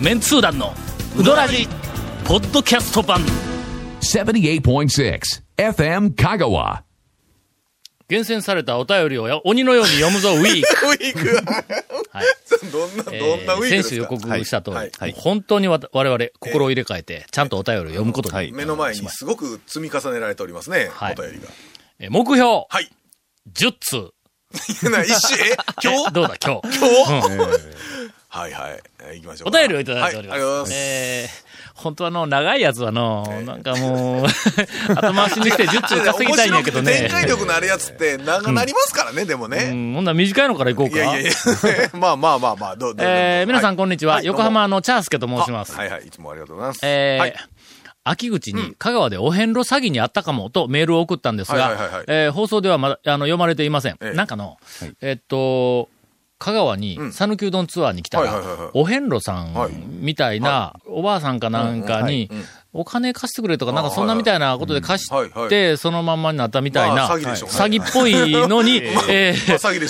メンツー団のウドラジポッドキャスト版。78.6 FM Kagawa. 厳選されたお便りをや鬼のように読むぞウィーク、ウィーク。はい。どんな、えどんなウィークですか？先週予告した通り、はい。はい。本当にわた我々心を入れ替えてちゃんとお便りを読むことに、はい。目の前にすごく積み重ねられておりますね、はい。お便りが。え目標。はい。10通。な一瞬、え今日？どうだ今日？今日、はいはい。えー行きましょうか。お便りをいただいております。はい。えー本当はあの、長いやつはの、なんかもう、後回しにして10通稼ぎたいんやけどね展。開力のあるやつって長なりますからね、でもうね。ん、ほんなら短いのからいこうか。いやいやいや、まあまあまあまあ、どうどうえー皆さんこんにちは。い横浜のチャースケと申します。はいはい、いつもありがとうございます。えーはい秋口に香川でお遍路詐欺にあったかもとメールを送ったんですはいはいはいはい、がえー放送ではまだ、あの、読まれていません。ええなんかの、えっと、香川にん。讃岐うどんツアーに来たらお遍路さはいんみたいな、おばあさんかなんかに、お金貸してくれとか、なんかそんなみたいなことで貸して、そのまんまになったみたいな、まあ詐欺っぽいのに、え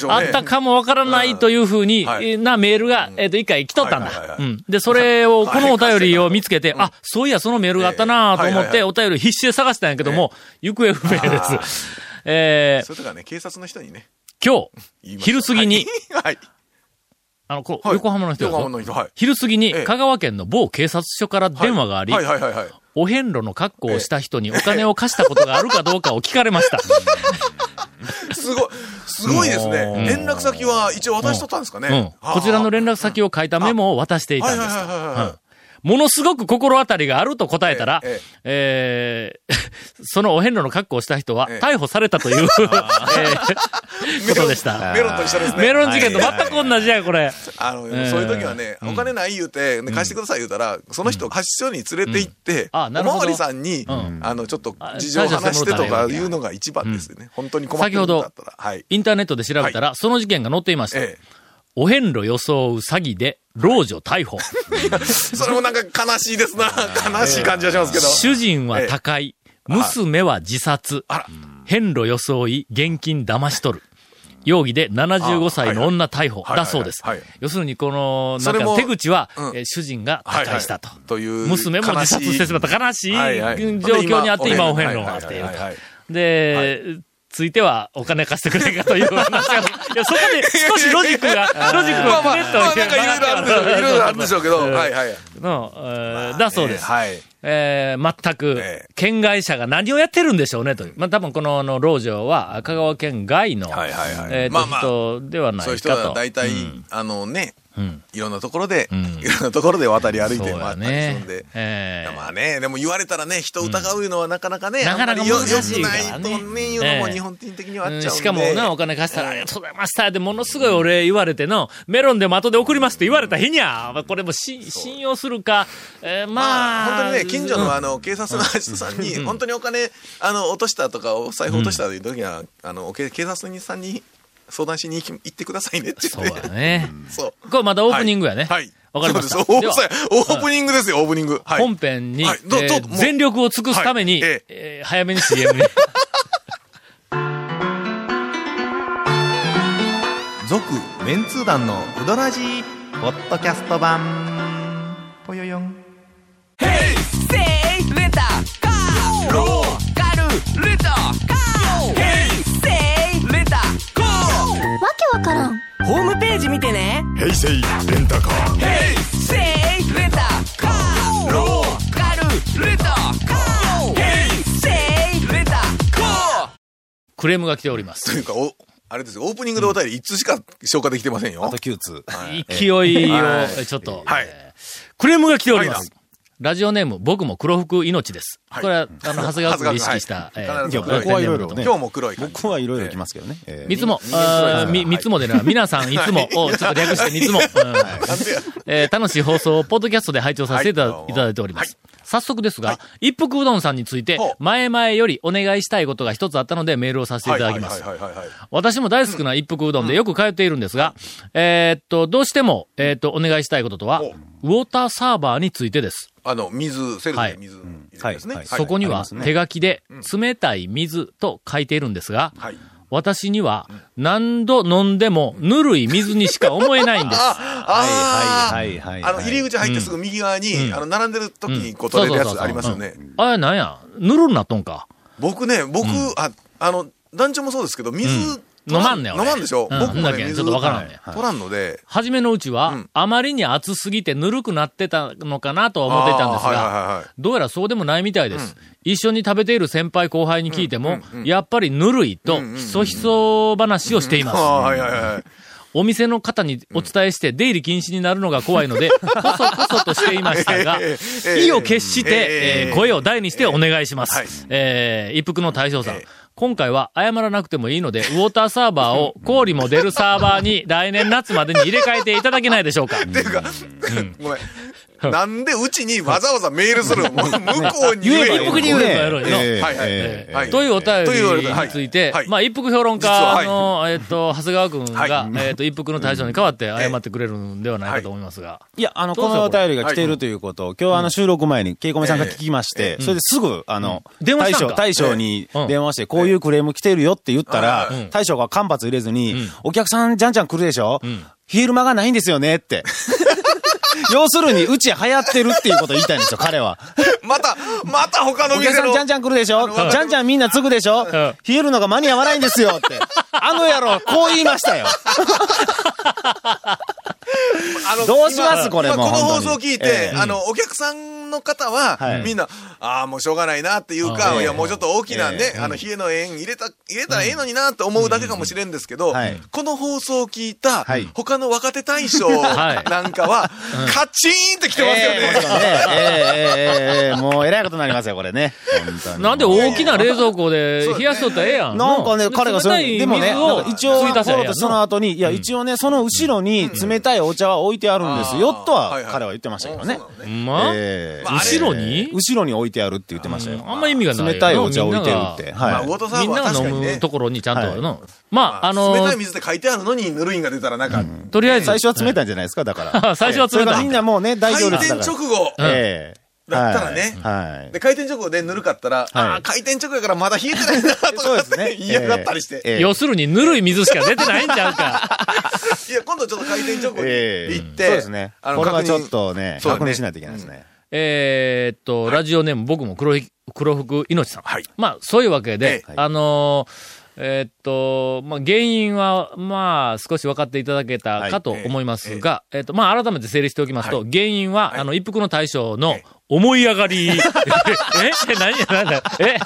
あったかもわからないというふうに、なメールが、えっと、一回来とったん。だ。うん。で、それを、このお便りを見つけて、あ、そういや、そのメールがあったなと思って、お便り必死で探したんやけども、行方不明です。えー。それとかね、警察の人にね、今日、昼過ぎに、はい。はいあの、こうはい横浜の人横浜の人、はい。昼過ぎにええ香川県の某警察署から電話があり、はいはいはいはい。お遍路の格好をした人にお金を貸したことがあるかどうかを聞かれました。すごい、すごいですね。うん連絡先は一応渡しとったんですかね。うん。こちらの連絡先を書いたメモを渡していたんですと。はいはいはいはいはいうんものすごく心当たりがあると答えたら、ええー そのお遍路の格好をした人はええ逮捕されたという、えーことでした。メロンと一緒ですね。メロン事件と全く同じや、これ。あの、ええそういう時はね、お金ない言うて、ね貸してください言うたら、その人を貸し所に連れて行って、うんおまわりさんに、んあの、ちょっとあ事情を話してとかいいいうのが一番ですよね。本当に困ってるんだったら。はい。インターネットで調べたら、その事件が載っていました。えお遍路装う詐欺で、老女逮捕。え。それもなんか悲しいですな。悲しい感じがしますけど。主人は高い。娘は自殺。遍路装い、現金騙し取る。容疑で75歳の女逮捕だそうです。要するにこの、なんか手口は、主人が他界したと。という娘も自殺してしまった悲しい状況にあって今お遍路があっていると。で、ついてはお金貸してくれんかという話が、いや、そこで少しロジックが、ロジックがくねっとまあなんかいろいろあるんでしょう。いろいろあるんでしょうけど。はいはい。の、えーだそうです。はい。えー全くええ、県外者が何をやってるんでしょうね、という。まあ、多分この、あの、老女は、香川県外の、はいはいはいえーと、まあまあ人ではないかと。そういう人は大体うん、あのね、うんいろんなところで、ん。いろんなところで渡り歩いて回ったりするねんで。。ええまあね、でも言われたらね、人を疑うのはなかなかね、なかなか難しいよからね。くないとね、いうのもええ日本人的にはあっちゃうしかもな、お金貸したら、ありがとうございました。で、ものすごいお礼言われての、メロンでも後で送りますって言われた日にゃ、これもし信用するか、えーままあ、あ、本当にね、近所うん。のあの、警察の人さんに、本当にお金、あの、落としたとか、お財布落としたという時には、あの、警警察人さんに相談しに行き行ってくださいねってそう言って。だね。そう。これまだオープニングやね。はい。わかりました。そうですオープオープニングですよ、オープニング。はい。本編に、全力を尽くすために、はいええー早めに CM に。続、メンツー団のうどらじポッドキャスト版。ホームページ見てね。平成レンタカー。セイレンタカー。ローカルレンタカー。ヘイセイレンタカー。クレームが来ております。というか、お、あれですよ、オープニングでお便り1通しか消化できてませんよ。あと9通。勢いを、はい。ちょっと、はい。えークレームが来ております。はい。ラジオネーム、僕も黒服命です。はい。これは、あの、長谷川君を意識した、はい。えー僕はいろいろね。今日も黒い。僕はいろいろ来ますけどね。えー。三つも、三つもでな、皆さんいつもを、ちょっと略して三つも、えー楽しい放送をポッドキャストで拝聴させていた,、だいております。はい。早速ですが、一服うどんさんについて前々よりお願いしたいことが一つあったのでメールをさせていただきます。はいはいはいはいはい。私も大好きな一服うどんでよく通っているんですが、えーっと、どうしても、えーっと、お願いしたいこととは、ほウォーターサーバーについてです。あの、水、セルフで水そこには手書きで、冷たい水と書いているんですが、はい。私には何度飲んでもぬるい水にしか思えないんです。ああ、はいはいはいはいあの、入り口入ってすぐ右側に、あの、並んでる時にこう取れるやつありますよね。あれなんや？ぬるんなっとんか。僕ね、僕、あ、あの、団長もそうですけど、水、飲まんねん俺。飲まんでしょ？うん僕もね、だけちょっとわからんね取らんので、初めのうちは、うん。あまりに暑すぎてぬるくなってたのかなとは思っていたんですが、はいはいはいどうやらそうでもないみたいです。一緒に食べている先輩後輩に聞いても、やっぱりぬるいと、ひそひそ話をしています。はいはいはい。お店の方にお伝えして出入り禁止になるのが怖いので、こそこそとしていましたが ええ、意を決して、え声を大にしてお願いします。はい。えー一服の大将さん。ええ今回は謝らなくてもいいので、ウォーターサーバーを氷も出るサーバーに来年夏までに入れ替えていただけないでしょうか。っていうか、ごめん。なんでうちにわざわざメールする向こうに言えばいい一服に言えばやろ。うよな。ええ。はいはい。ええ。はいというお便りについて、はいはい。まあ、一服評論家実ははい。の、えっと、長谷川君が、はえっと、一服の大将に代わって謝ってくれるんではないかと思いますが。いや、あの、このお便りが来ているということを、今日あの収録前に、ケイコメさんが聞きまして、それですぐ、あの、大将、電話したんか？大将にうん。電話して、こういうクレーム来てるよって言ったらうん、大将が間髪入れずにん、お客さんじゃんじゃん来るでしょ？ん。ヒール間がないんですよねって。要するに、うち流行ってるっていうことを言いたいんですよ、彼は。また、また他のお。客さんじゃんじゃん来るでしょ？のじゃんじゃんみんな継ぐでしょ？ん冷えるのが間に合わないんですよって。あの野郎、こう言いましたよ。あのどうします今これもこの放送聞いて、ええ。あの、お客さんの方は、はい。みんな、ああ、もうしょうがないなっていうか、い。や、もうちょっと大きなね、ええ。あの、冷えの円入れた、入れたらええのになって思うだけかもしれんですけど、はい。この放送を聞いたはい、他の若手大将はいなんかは、カチーンって来てますよね。ええ。ええええええもうえらいことになりますよ、これね。なんで大きな冷蔵庫で冷やしとったらええやん。なんかね、彼がそれ、でもね、一応、その後に、いや、一応ね、その後ろに冷たいお茶は置いてあるんですよ、とは彼は言ってましたけどね。ま？ええまあ後ろに？後ろに置いてあるって言ってましたよ。あんま意味がない。冷たいお茶置いてるって。まあ、はいみんなが飲バーは確かにねむところにちゃんとあるの。まあ、あの冷たい水って書いてあるのに、ぬるいんが出たらなんか、とりあえず。最初は冷たいんじゃないですか、だから。最初は冷たいみん。なもうね、大開丈夫です店直後ええだったらね、はい。で、開店直後でぬるかったら、ああ、開店直後やからまだ冷えてないな、とかってそうですね。言いやがったりして。ええ要するにぬるい水しか出てないんちゃうか。いや、今度ちょっと開店直後にええ行って、そうですね。あのこれはちょっとね、確認しないといけないですね。えーっと、ラジオネーム僕も黒い黒服いのちさん。はいまあ、そういうわけで、ええあのーえーっと、まあ、原因は、まあ、少し分かっていただけたかと思いますが、えーっと、まあ、改めて整理しておきますと、原因は、あの、一服の大将の思い上がり。え？え？何？や、なんだ、えいやい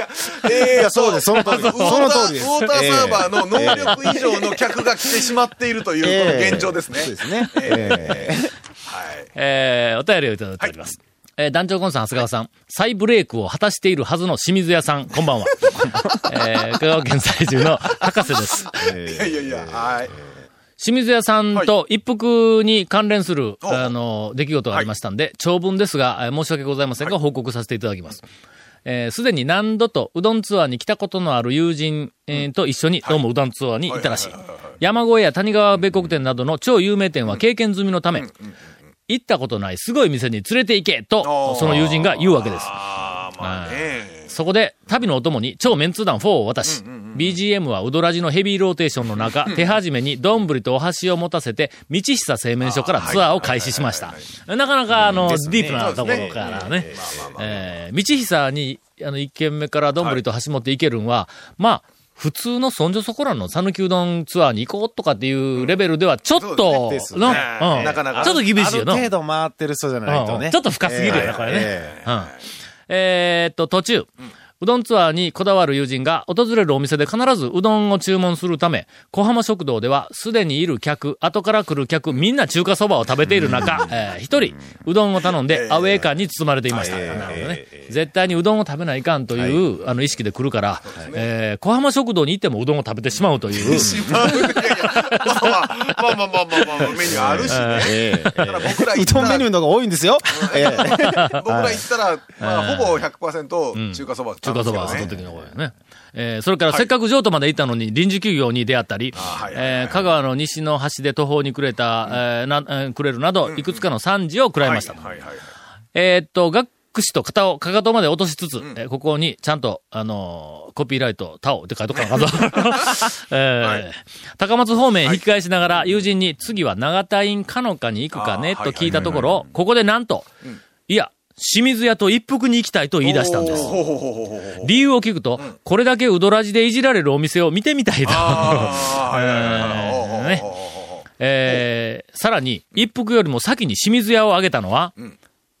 や、えーいやそうです。その通りその通りです。ウォーターサーバーの能力以上の客が来てしまっているという、この現状ですね。そうですね。ええ。はい。えーお便りをいただいております。えー団長コンさん、長谷川さん、再ブレイクを果たしているはずの清水屋さん、こんばんは。えー香川県在住の博士です。いやいやいや、はい。清水屋さんと一服に関連する、おあの、出来事がありましたんで、長文ですが、えー申し訳ございませんが、報告させていただきます。えーすでに何度とうどんツアーに来たことのある友人、えーと一緒に、どうもうどんツアーに行ったらしい。山越えや谷川米国店などの超有名店は経験済みのため、行ったことないすごい店に連れて行けと、その友人が言うわけです。ああ、まあね。そこで、旅のお供に超メンツー団4を渡し、BGM はうどらじのヘビーローテーションの中、手始めに丼とお箸を持たせて、道久製麺所からツアーを開始しました。なかなか、あの、ディープなところからね。えー道久に、あの、一軒目から丼と箸持っていけるんは、まあ、普通のそんじょそこらの讃岐うどんツアーに行こうとかっていうレベルでは、ちょっと、ですねのねうんなかなかちょっと厳しいよな。ある程度回ってる人じゃないとね。うんちょっと深すぎるよね、ええこれね。えうん。えーっと、途中、うどんツアーにこだわる友人が訪れるお店で必ずうどんを注文するため、小浜食堂ではすでにいる客、後から来る客、みんな中華そばを食べている中、えー一人、うどんを頼んでアウェー感に包まれていました。なるほどね。絶対にうどんを食べないかんという、あの意識で来るから、えー小浜食堂に行ってもうどんを食べてしまうという、ま あいやいやまあまあまあまあまあまあまあ、メニューあるしね。ら僕らう行ったらどんメニューの方が多いんですよ。ええ僕ら行ったら、まあ、ほぼ100%中華そば中華そばその時の声ね。えーそれからせっかく譲渡まで行ったのに臨時休業に出会ったり、えー香川の西の端で途方に暮れた、えーな、えーくれるなど、いくつかの惨事を食らいました。えーっと、学くしと肩を、かかとまで落としつつ、えーここにちゃんと、あのーコピーライト、タオって書いとかな。えー高松方面へ引き返しながら、友人に次は長田院かのかに行くかねと聞いたところ、ここでなんと、いや、清水屋と一服に行きたいと言い出したんです。理由を聞くと、これだけうどらじでいじられるお店を見てみたいと。えさらに、一服よりも先に清水屋を挙げたのは、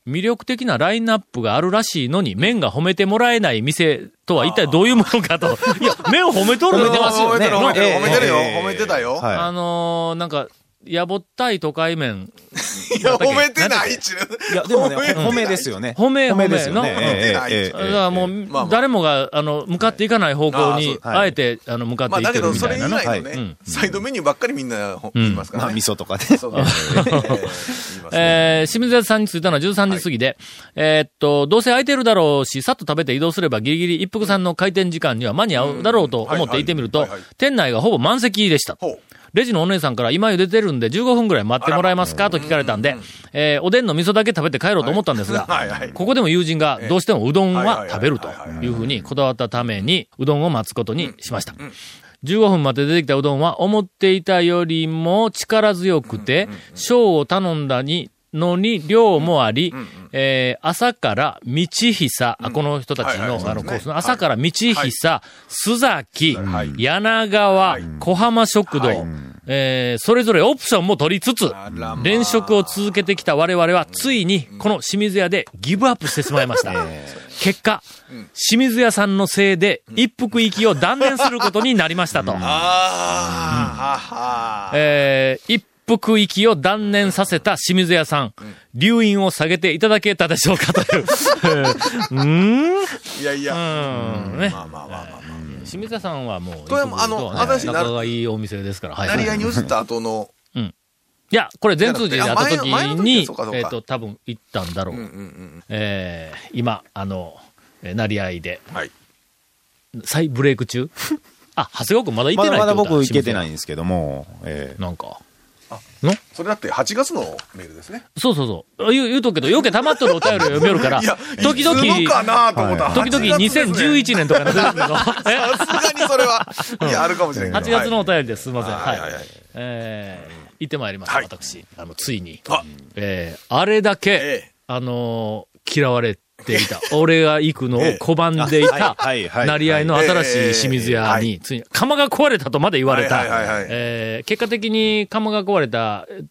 魅力的なラインナップがあるらしいのに、麺が褒めてもらえない店とは一体どういうものかと。いや、麺を褒めとる褒めてますよね。褒めてる褒めてるよ。ええ褒めてたよ。はい。あのーなんか、やぼったい都会麺。いや褒めてないっちゅういや、でもね、褒めですよね。褒め褒めですよね。褒めええええええ。だからもう、誰もが、あの、向かっていかない方向に、あえて、あの、向かっていってるどそれ以みたいなな。外のねうん。サイドメニューばっかりみんなほ言いますからまあ、ね味噌とかね。え清水屋さんに着いたのは13時過ぎで、えーっと、どうせ空いてるだろうし、さっと食べて移動すればギリギリ一服さんの開店時間には間に合うだろうと思って行ってみると店内がほぼ満席でした。ほうレジのお姉さんから今茹でてるんで15分くらい待ってもらえますか？と聞かれたんで、えーおでんの味噌だけ食べて帰ろうと思ったんですがここでも友人がどうしてもうどんは食べるというふうにこだわったために、うどんを待つことにしました。15分待って出てきたうどんは思っていたよりも力強くて、小を頼んだに、のに量もあり、えー朝から道久、あこの人たちの、あのコースの、はい。朝から道久、須崎、はい。柳川、小浜食堂、えーそれぞれオプションも取りつつ連食を続けてきた我々は、ついに、この清水屋でギブアップしてしまいました。結果、清水屋さんのせいで、一服行きを断念することになりましたと。ああ、ははえー一服行きを断念させた清水屋さん、留飲を下げていただけたでしょうかという。うーん？いやいや、うんね。まあまあまあまあま清水屋さんはもう、これあの仲がいいお店ですから、はい。あ。なり合いに移った後の、いや、これ全通寺で会った時にえっと、多分行ったんだろう。うんうんうん。えー今、あの、えー成り合いで、はい。再ブレイク中？あ、長谷川君まだ行ってないまだまだ僕行けてい。ないんですけども、ええなんか。それだって8月のメールですね。そうそうそう。言う、言うとくけど、よけ溜まっとるお便りを読めるからいや、、時々、いつのかなと思ったら、時々8月ですね2011年とかの出てくるの。え さすがにそれは、いや、あるかもしれない。8月のお便りです。すみません。ははい。えー行ってまいりました、はい私。あの、ついに。あえーあれだけ、ええあのー嫌われていた。俺が行くのを拒んでいた、はいはいはい成り合いの新しい清水屋ええに、ついに、釜が壊れたとまで言われた。えー結果的に釜が壊れた、え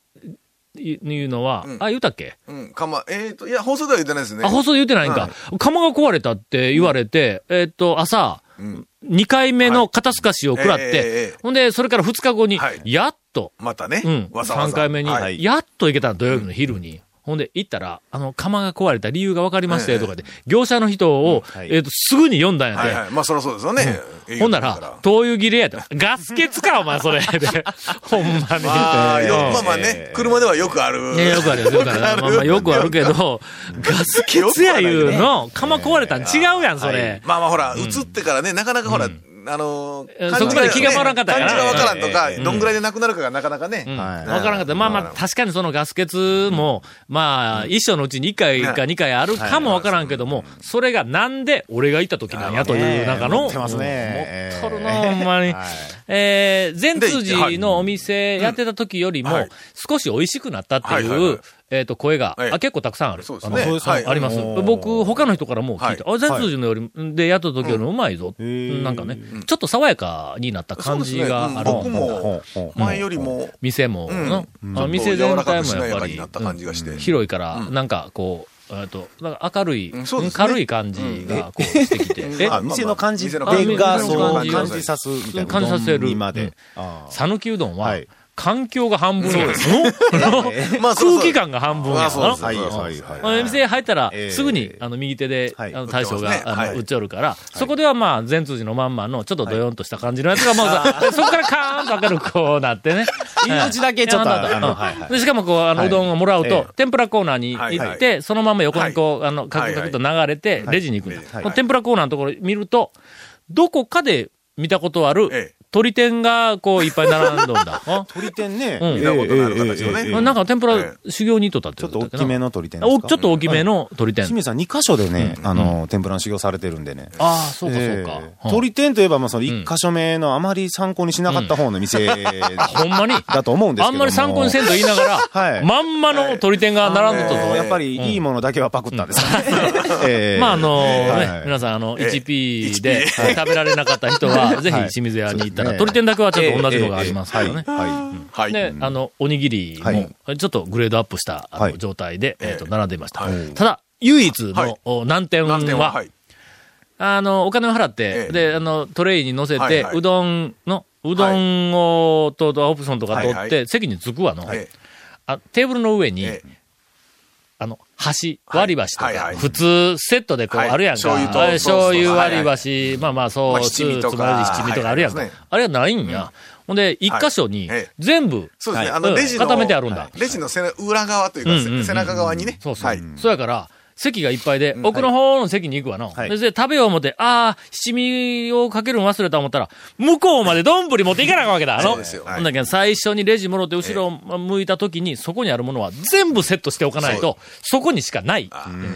いいうのは、うんあ、言うたっけ？うん、かま、えっと、いや、放送では言ってないですね。あ、放送で言ってないんか。釜が壊れたって言われて、えーっと、朝、うん。2回目の肩透かしを食らって、ほんで、それから2日後に、はいやっと、またね。うん、わざわざ。3回目に、はい。やっと行けたの土曜日の昼に。ほんで、行ったら、あの、釜が壊れた理由が分かりましたよとかで、業者の人を、はいえっ、と、すぐに読んだんやて。はいはい。まあ、そりゃそうですよね。ほんなだら、灯油切れやと。ガス欠か、お前、それ。で、ほんまに。まあまあね、車ではよくある。いやよくあるよ、よくある。まあまあ、よくあるけど、ガス欠やいうの、釜壊れたん違うやん、それ。まあまあほら、映ってからね、なかなかほら、あのえー、そこまで気が回らんかったから感じがわからんとかええ、どんぐらいでなくなるかがなかなかね。わからんかった。まあまあ、確かにそのガス欠も、まあ、一生のうちに1回か2回あるかもわからんけども、それがなんで俺が行った時なんやという、なんかの、持ってますね。持っとるな、ほんまに。はい。えー、善通寺のお店やってた時よりもはい、少し美味しくなったっていう、えっと、声が、はい。あ、結構たくさんある。そうですあのね。はい。あります。僕、他の人からも聞いて、はあ、善通寺のより、で、やった時よりもうまいぞ。ん。なんかね、ちょっと爽やかになった感じがある。僕も前よりも、店も、うん。のうん。あ店全体もやっぱり広いから、なんかこう、えっと、なんか明るい、軽い感じがこうしてきて、えあ、店の感じ店の感じでが、店そうの感じさすみたいな。感じさせる。讃岐うどんは、はい環境が半分やの空気感が半分や。のはいはいあはい。の店入ったらえ、え。すぐに、あの、右手で、はい。あの、大将が、あの、はい。売っちょるから、そこではまあ、善通寺のまんまの、ちょっとドヨンとした感じのやつが、まあ、そこからカーンと明るくこうなってね。入り口だけちょっとしかもこう、あの、はい。うどんをもらうえと、天ぷらコーナーに行って、そのまま横にこう、あの、カクカクと流れて、レジに行くんだ。天ぷらコーナーのところ見ると、どこかで見たことあるええ、鳥天がこういっぱい並んどんだ。あ？鳥天ね。うん。見たことのある形のね。なんか天ぷらえ修行に行っとったってちょっと大きめの鳥天ですか？おちょっと大きめの鳥天。清水さん2箇所でね、あの、天ぷらの修行されてるんでね。ああ、そうかそうえかえ。鳥天といえば、まあ、その1箇所目のあまり参考にしなかった方の店ほん。まにだと思うんですけども。あんまり参考にせんと言いながら、はい。まんまの鳥天が並んどったぞ。あのやっぱりいいものだけはパクったんですかね。ええ。まあ、あのはい。ね、皆さん、あの、ええ。1P で食べられなかった人は、ぜひ清水屋に行ったら、はい鳥天だけはちょっと同じのがありますからね。はい。ははい。で、あの、おにぎりはも、ちょっとグレードアップした状態で、えっと、並んでいました。はい。ただ、唯一はい。のお難点は。あの、お金を払ってえ、え。で、あの、トレイに乗せてうどんの、うどんを、と、とオプションとか取って、席に着くわの、えあテーブルの上に、ええあの、箸、はい割り箸とか、はいはい普通セットでこうはいあるやんか。醤油とあれ醤油そうそう割り箸、まあまあそう、つまようじ七味とかあるやんか。はいはいあれはないんや。ほんで、一箇所に全部、そうですね。はいあの、レジの、固めてあるんだ。レジの背中裏側というか、うんうんうん背中側にね。そうそう。はい。そうやから、席がいっぱいで、奥の方の席に行くわの。はいで、食べよう思って、ああ、七味をかけるの忘れた思ったら、向こうまで丼持っていかなあかんわけだ。あの。そうですよほんだけど最初にレジもろって後ろを向いた時に、そこにあるものは全部セットしておかないと、そこにしかない。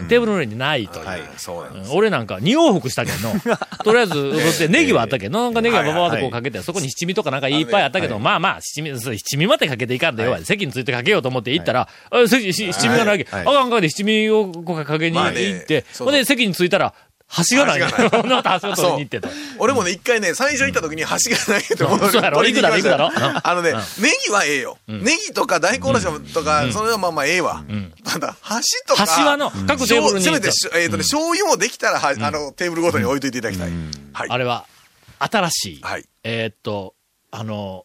テーブルの上にないという。俺なんか二往復したけんの。とりあえず、そしてネギはあったけど、なんかネギはバババってこうかけて、そこに七味とかなんかいっぱいあったけど、まあまあ、七味、七味までかけていかんでよ。席についてかけようと思って行ったら、あ席し七味がないけど、はいあかんあかんで七味をこうかけにまあね。行って、ほんで席に着いたら、橋がない。橋が また橋を取りに行ってと。俺もね、一回ね、最初行った時に橋がないと思 そうやろ。行くだろ行くだろ。あのね、ネギはええよ。ネギとか大根おろしとか、それはまあまあええわ。ただ、橋とか。橋はの各テーブルにせめてし、えっとね、醤油もできたら、はあの、テーブルごとに置いといていただきたい。はい。あれは、新しい、はい。えーっと、あの、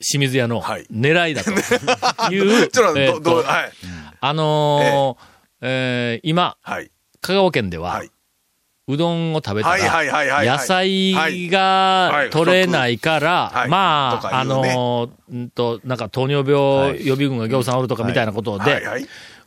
清水屋のはい。狙いだと いう、ちょっとはい。あのーえー今、はい。香川県では、はい。うどんを食べたら、はい野菜が取れないから、はい。まあ、あのー、んと、なんか糖尿病予備軍が行さんおるとかみたいなことで。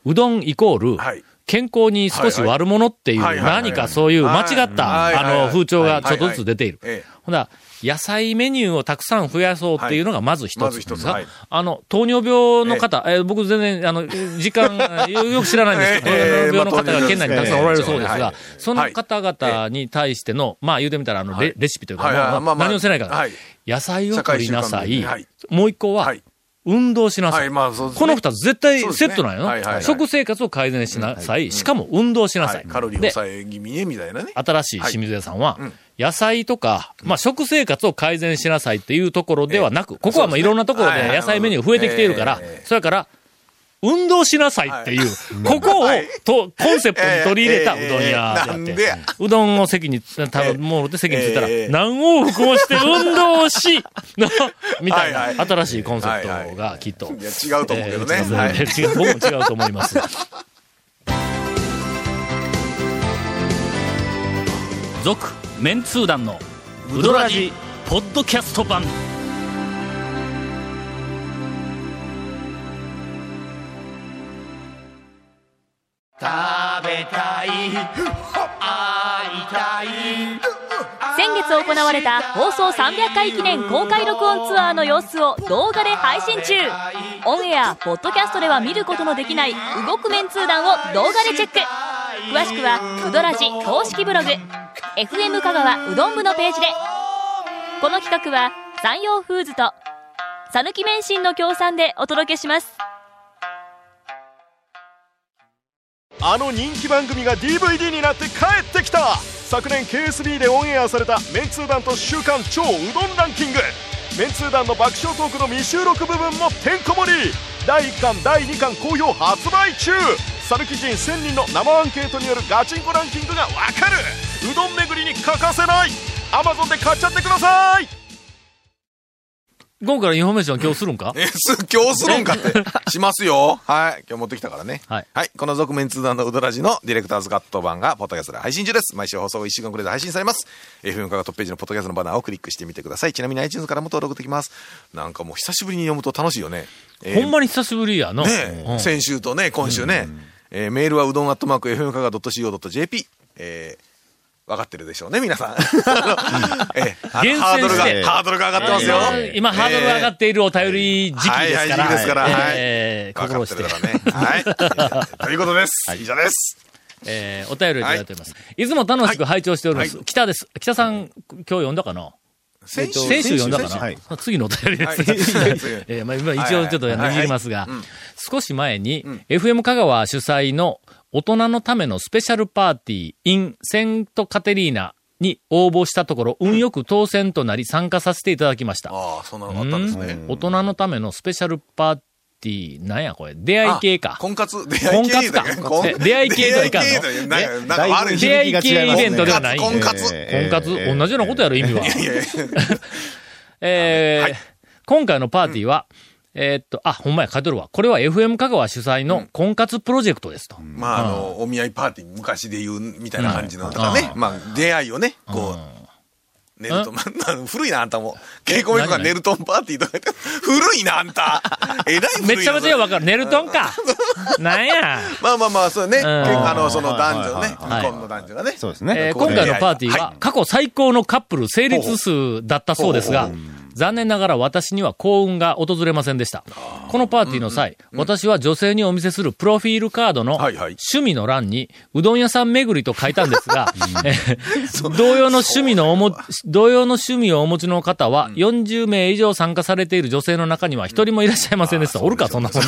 うどんイコール、はい。健康に少し悪者っていう、何かそういう間違った、あの、風潮がちょっとずつ出ている。ほんだら野菜メニューをたくさん増やそうっていうのがまず一つ。まず一つはい。あの、糖尿病の方、えー僕全然、あの、時間、よよく知らないんですけど、ええ糖尿病の方がまあ県内にたくさんおられるそうですがはい、その方々に対しての、まあ言うてみたら、あの、レレシピというか、まあまあ何をせないか野菜を取りなさい。もう一個ははい、運動しなさはいい。まあね。この二つ絶対セットなんやはいはい。はいの食生活を改善しなさい。しかも運動しなさはい。い。カロリーで抑え気味ね、みたいなね。新しい清水屋さんはうん、野菜とか、まあ食生活を改善しなさいっていうところではなく、ここはまあいろんなところで野菜メニュー増えてきているからえ、えそれから、運動しなさいっていう、ここをはいとコンセプトに取り入れたうどん屋であってうどんを席に、食べ物って席に着いたらええ、何往復もして運動し、のみたいはいな新しいコンセプトがきっと。いや、違うと思うけどね。えーはい違う、僕も違うと思います。続、メンツー団の、ウドラジ、ポッドキャスト版。食べたい。会いたい。先月行われた放送300回記念公開録音ツアーの様子を動画で配信中。オンエアポッドキャストでは見ることのできない動くメンツー団を動画でチェック。詳しくはうどらじ公式ブログ。FM 香川うどん部のページで。この企画は山陽フーズと讃岐麺心の協賛でお届けします。あの人気番組が DVD になって帰ってきた。昨年 KSB でオンエアされたメンツー団と週刊超うどんランキング。メンツー団の爆笑トークの未収録部分もてんこ盛り。第1巻第2巻好評発売中。さぬき人1000人の生アンケートによるガチンコランキングがわかる。うどん巡りに欠かせない。Amazon で買っちゃってください。午後からインフォメーション今日するんか？え、す、今日するんかって。しますよ。はい。今日持ってきたからね。はいはい。この続麺通団のうどらじのディレクターズカット版がポッドキャストで配信中です。毎週放送1週間くらいで配信されます。FM カがトップページのポッドキャストのバナーをクリックしてみてください。ちなみに iTunes からも登録できます。なんかもう久しぶりに読むと楽しいよね。えーほんまに久しぶりやの。ねうんえ、先週とね、今週ね。えーメールはうどんアットマーク FM かが .co.jp。えー分かってるでしょうね、皆さん。ハードルがして、ハードルが上がってますよ。今、今ハードルが上がっているお便り時期ですから。はいはい時期ですからはいえー心してってる。からね。はい。ということです。以上です。えーお便りをいただいております。い、つも楽しく拝聴しております。北です。北さん、今日読んだかな？先週読んだかな、はい次のお便りです。はい えーまあ、今一応ちょっと握りますが、少し前に、FM 香川主催の大人のためのスペシャルパーティー in セントカテリーナに応募したところ、運よく当選となり参加させていただきました。ああ、そんなのがあったんですね。大人のためのスペシャルパーティー、なんやこれ、出会い系か。婚活、出会い系か。え 出会い系とはいかんの。出会い系だよなんかなんか悪い。出会い系イベントではない。婚活。婚活、同じようなことやろ、意味は。えーはい。今回のパーティーは、えーっと、あ、ほんまや、書いてるわ。これは FM 香川主催の婚活プロジェクトですと。まあ、あの、お見合いパーティー、昔で言うみたいな感じのとかね。まあ、出会いをね、こう、ネルトン、古いな、あんたも。稽古目とか何ネルトンパーティーとか言って、古いな、あんた。えらい古いなめちゃめちゃわかる。ネルトンか。なんや。まあまあまあ、そうね。んあの、その男女ね、はい離婚の男女がね。そうですね。えー今回のパーティーは、過去最高のカップル成立数だったそうですが、残念ながら私には幸運が訪れませんでした。このパーティーの際、私は女性にお見せするプロフィールカードの趣味の欄に、うどん屋さん巡りと書いたんですが、えー同様の趣味のおも、同様の趣味をお持ちの方は、40名以上参加されている女性の中には一人もいらっしゃいませんでした。おるか、そんなもの。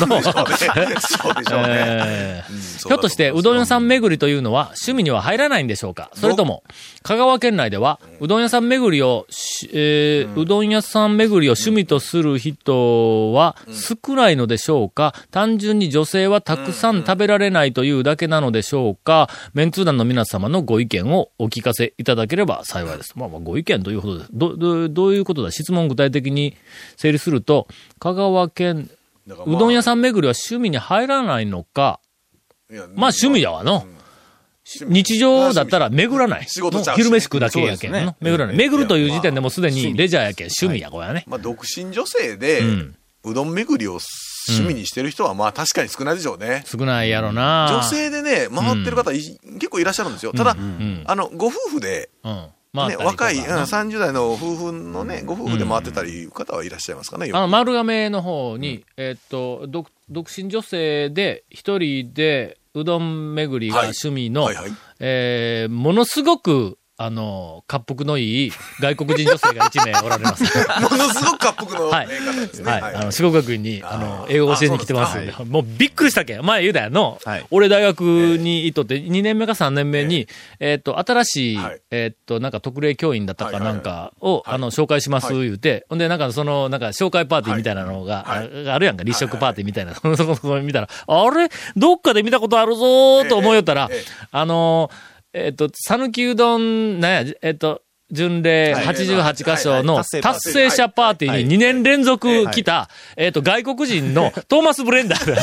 そうでひょっとして、うどん屋さん巡りというのは趣味には入らないんでしょうか？それとも、香川県内では、うどん屋さん巡りをし、えーうどん屋さん巡りを趣味とする人は少ないのでしょうか？単純に女性はたくさん食べられないというだけなのでしょうか？メンツー団の皆様のご意見をお聞かせいただければ幸いです。まあまあ、ご意見ということです。ど、ど、どういうことだ？質問具体的に整理すると、香川県、まあ。うどん屋さん巡りは趣味に入らないのか、まあ趣味やわの。日常だったら巡らない。仕事ちゃうし昼飯食うだけやけんね巡らない。巡るという時点でもうすでにレジャーやけん趣味や、これはね。まあ、独身女性で、うんうどん巡りを趣味にしてる人は、まあ確かに少ないでしょうね。少ないやろな。女性でね、回ってる方、い結構いらっしゃるんですよ。ただ、んあの、ご夫婦で、うん。まあ、ね、若い、うん、30代の夫婦のね、ご夫婦で回ってたりいう方はいらっしゃいますかね。よくあの、丸亀の方に、えーっと、独独身女性で、一人で、うどん巡りが趣味の、はいはいはい。えーものすごく、あの、滑腹のいい外国人女性が1名おられます。ものすごく滑腹の、はい。ね方ですね。はい。あの、四国学院に、あの、英語教えに来てますんであ、もうびっくりしたけ？ん。前言うたやんの。はい。俺大学にいとって、2年目か3年目に、えっと、新しいはい、えっと、なんか特例教員だったかはいはいはい。なんかを、あの、紹介します言うて、ほんで、なんかその、なんか紹介パーティーみたいなのが、はい。ああるやんか、立食パーティーみたいな。そこそこ見たら、あれ？どっかで見たことあるぞーと思いよったらあの、えっと、さぬきうどん、なんや、えっと、巡礼はい。88箇所の達成者パーティーに2年連続来た、えっと、外国人の トーマス・ブレンダーが。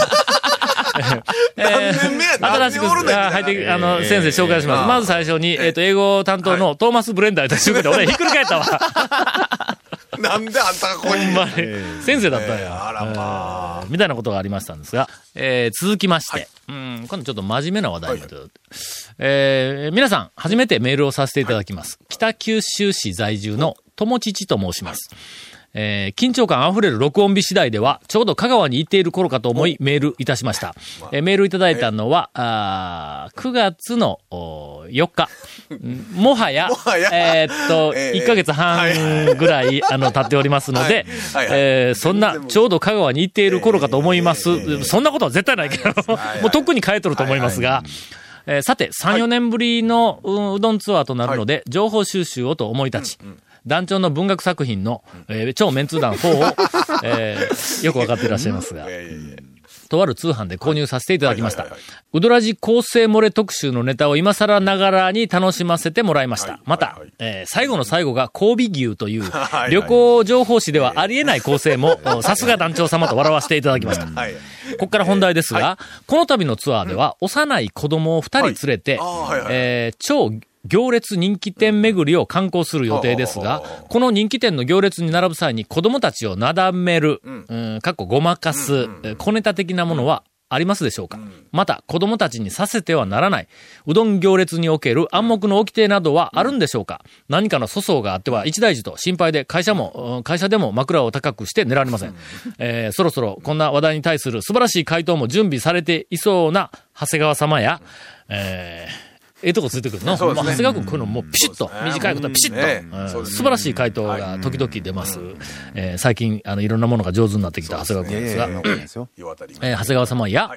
何年目や新しく入って、あの、先生紹介します。まず最初に、えっと、英語担当のトーマス・ブレンダーと一緒で、俺ひっくり返ったわ。なんであんたがここに？ほんまに。先生だったんえーや。あらまえーみたいなことがありましたんですが、えー続きまして、うん、今度ちょっと真面目な話題になって。るえー皆さん、初めてメールをさせていただきます。北九州市在住の友父と申します。えー緊張感あふれる録音日次第では、ちょうど香川に行っている頃かと思いメールいたしました。えーメールいただいたのは、あー9月のお4日。ん もはや、もはや。えーっと、えー1ヶ月半ぐらい、あの、経っておりますので、はい。はい。えーそんな、ちょうど香川に行っている頃かと思います。えーそんなことは絶対ないけど、はい。もうとっくに変えとると思いますが、えーさて、3、4年ぶりのううどんツアーとなるので、情報収集をと思い立ち、団長の文学作品の、えー超メンツー団4を、えーよくわかっていらっしゃいますが、とある通販で購入させていただきました。うどらじ構成漏れ特集のネタを今更ながらに楽しませてもらいました。はい。またえー最後の最後が神戸牛という 旅行情報誌ではありえない構成も、おさすが団長様と笑わせていただきました。はい。ここから本題ですが、この度のツアーでは、幼い子供を二人連れて、えー超行列人気店巡りを観光する予定ですが、この人気店の行列に並ぶ際に子供たちをなだめる、うん、かっこごまかす、えー小ネタ的なものはありますでしょうか、また、子供たちにさせてはならない、うどん行列における暗黙の掟などはあるんでしょうか、何かの粗相があっては一大事と心配で会社も、うん会社でも枕を高くして寝られません。えーそろそろこんな話題に対する素晴らしい回答も準備されていそうな長谷川様や、えーええとこついてくるの？ね。もう長谷川君このもうピシッと、短いことはピシッと、素晴らしい回答が時々出ます。えー最近、あの、いろんなものが上手になってきた長谷川君ですが。えー長谷川様や、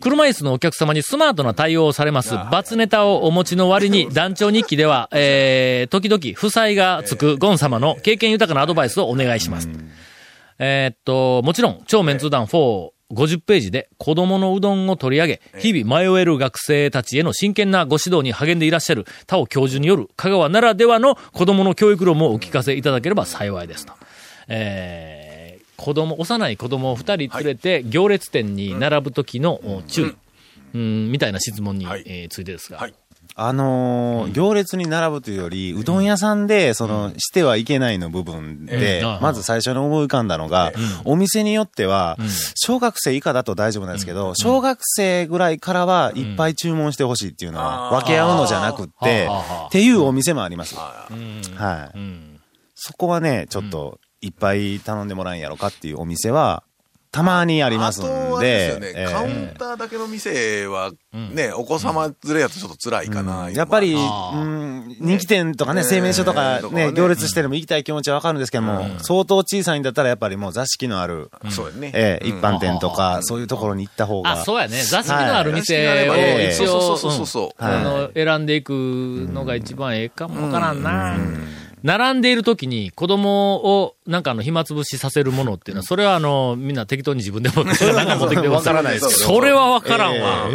車椅子のお客様にスマートな対応をされます、バツネタをお持ちの割に、団長日記では、えー、時々、負債がつくゴン様の経験豊かなアドバイスをお願いします。えーっと、もちろん、超メンツー団4、50ページで子供のうどんを取り上げ、日々迷える学生たちへの真剣なご指導に励んでいらっしゃる田尾教授による香川ならではの子供の教育論もお聞かせいただければ幸いですと。えー、子供、幼い子供を二人連れて行列店に並ぶ時のお注意、うん、みたいな質問に、はい。えーついてですが。はいあのー行列に並ぶというより、うどん屋さんで、その、してはいけないの部分でうん、まず最初に思い浮かんだのが、お店によっては、小学生以下だと大丈夫なんですけど、小学生ぐらいからはいっぱい注文してほしいっていうのは、分け合うのじゃなくって、っていうお店もあります。はい。うん。そこはね、ちょっと、いっぱい頼んでもらえんやろかっていうお店は、たまにありますんあとはですよね、えーカウンターだけの店は、ね、お子様連れやとちょっと辛いかな。やっぱり、うん、人気店とかね、製麺所とかね、行列してでも行きたい気持ちはわかるんですけども、相当小さいんだったらやっぱりもう座敷のある、そうやね。ええ一般店とうんか、そういうところに行った方が。あ、そうやね。座敷のあるはい店をはい。一応、そうそうそうそうう。んあの、選んでいくのが一番ええかもわからんな。並んでいる時に子供をなんかあの暇つぶしさせるものっていうのは、それはあの、みんな適当に自分で持って、なんか持ってきてわからないですそれはわからんわ。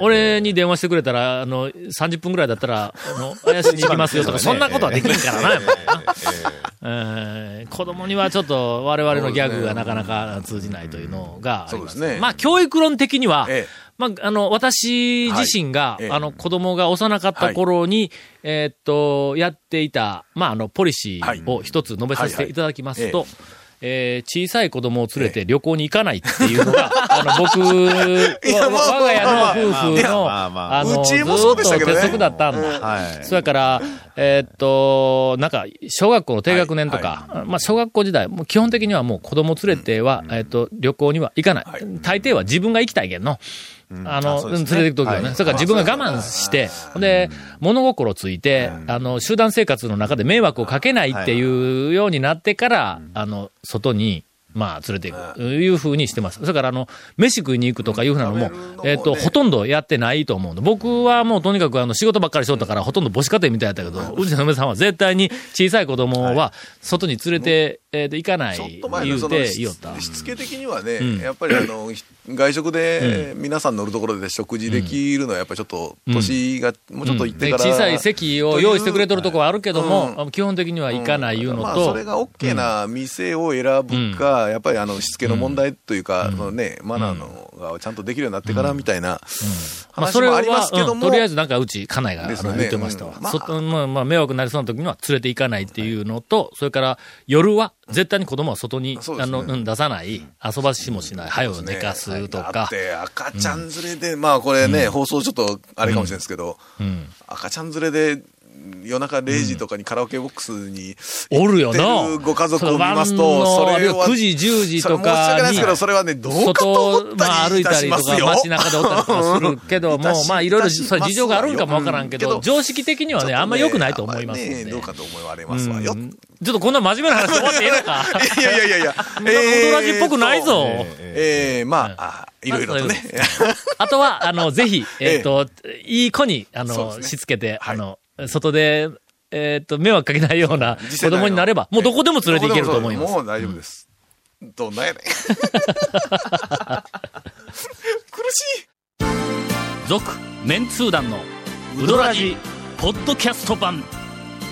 俺に電話してくれたら、あの、30分くらいだったら、あの、怪しに行きますよとか、そんなことはできんからな、やっぱ。子供にはちょっと我々のギャグがなかなか通じないというのがあります。そうですね。まあ、教育論的には、ええまあ、あの、私自身が、はいええ。あの、子供が幼かった頃に、えーっと、やっていた、まあ、あの、ポリシーを一つ述べさせていただきますと、はいえー小さい子供を連れて旅行に行かないっていうのが、あの、僕、我が家の夫婦の、まあの、ずっと鉄則だったんだ。はい。それから、えーっと、なんか、小学校の低学年とか、まあ、小学校時代、もう基本的にはもう子供連れては、えーっと、旅行には行かない。大抵は自分が行きたいけんの。あの、あね。連れて行くときはね。はい。それから自分が我慢して、ほんで、物心ついて、あの、集団生活の中で迷惑をかけないっていうようになってから、あの、外に、まあ、連れていく、いうふうにしてます。それから、あの、飯食いに行くとかいうふうなのもえっ、と、ほとんどやってないと思うの。僕はもうとにかく、あの、仕事ばっかりしとったから、ほとんど母子家庭みたいだったけど、うちの嫁さんは絶対に小さい子供は、外に連れて、えっ、と、行かない言うて、言おった。しつけ的にはね、うん。やっぱりあの、外食で皆さん乗るところで食事できるのはやっぱりちょっと年がもうちょっと行ってでから。小さい席を用意してくれとるとこはあるけども、うん基本的には行かないいうのと、まあ、それが OK な店を選ぶか、やっぱりあの、しつけの問題というか、そのね、マナーのがちゃんとできるようになってからみたいなまあ、話それは、もありますけども、うん。とりあえずなんかうち、家内が、ね。言ってましたわ。まあ、まあ、迷惑になりそうな時には連れて行かないっていうのと、それから夜は絶対に子供は外に、あの、うん出さない、遊ばしもしない、早を寝かすとだかっ、て赤ちゃん連れで、まあこれね、放送ちょっとあれかもしれないですけど、うん。赤ちゃん連れで夜中0時とかにカラオケボックスにおるよな。ご家族を見ますそと、のそれは。9時、10時とそれ申し訳ないかにですけ、ど、それはね、どうかと思外、ったりいたしますよ。か街中でおったりとかするけど も、まあいろいろ、事情があるんかもわからんけど、常識的にはね、あんま良くないと思います。ね。どうかと思われますわ。よ。うんちょっとこんな真面目な話で終わっていいのか？いやいやいやいや、そんな踊らじっぽくないぞ。えー、まあ、あいろいろとね。あとは、あの、ぜひ、えええっ、と、いい子に、あの、ねしつけて、はいあの、外で、えっ、と、迷惑かけないような子供になれば、もうどこでも連れて行けると思います。もう大丈夫です。どんなやねん。苦しい。続、メンツー団の、ウドラジ、ポッドキャスト版。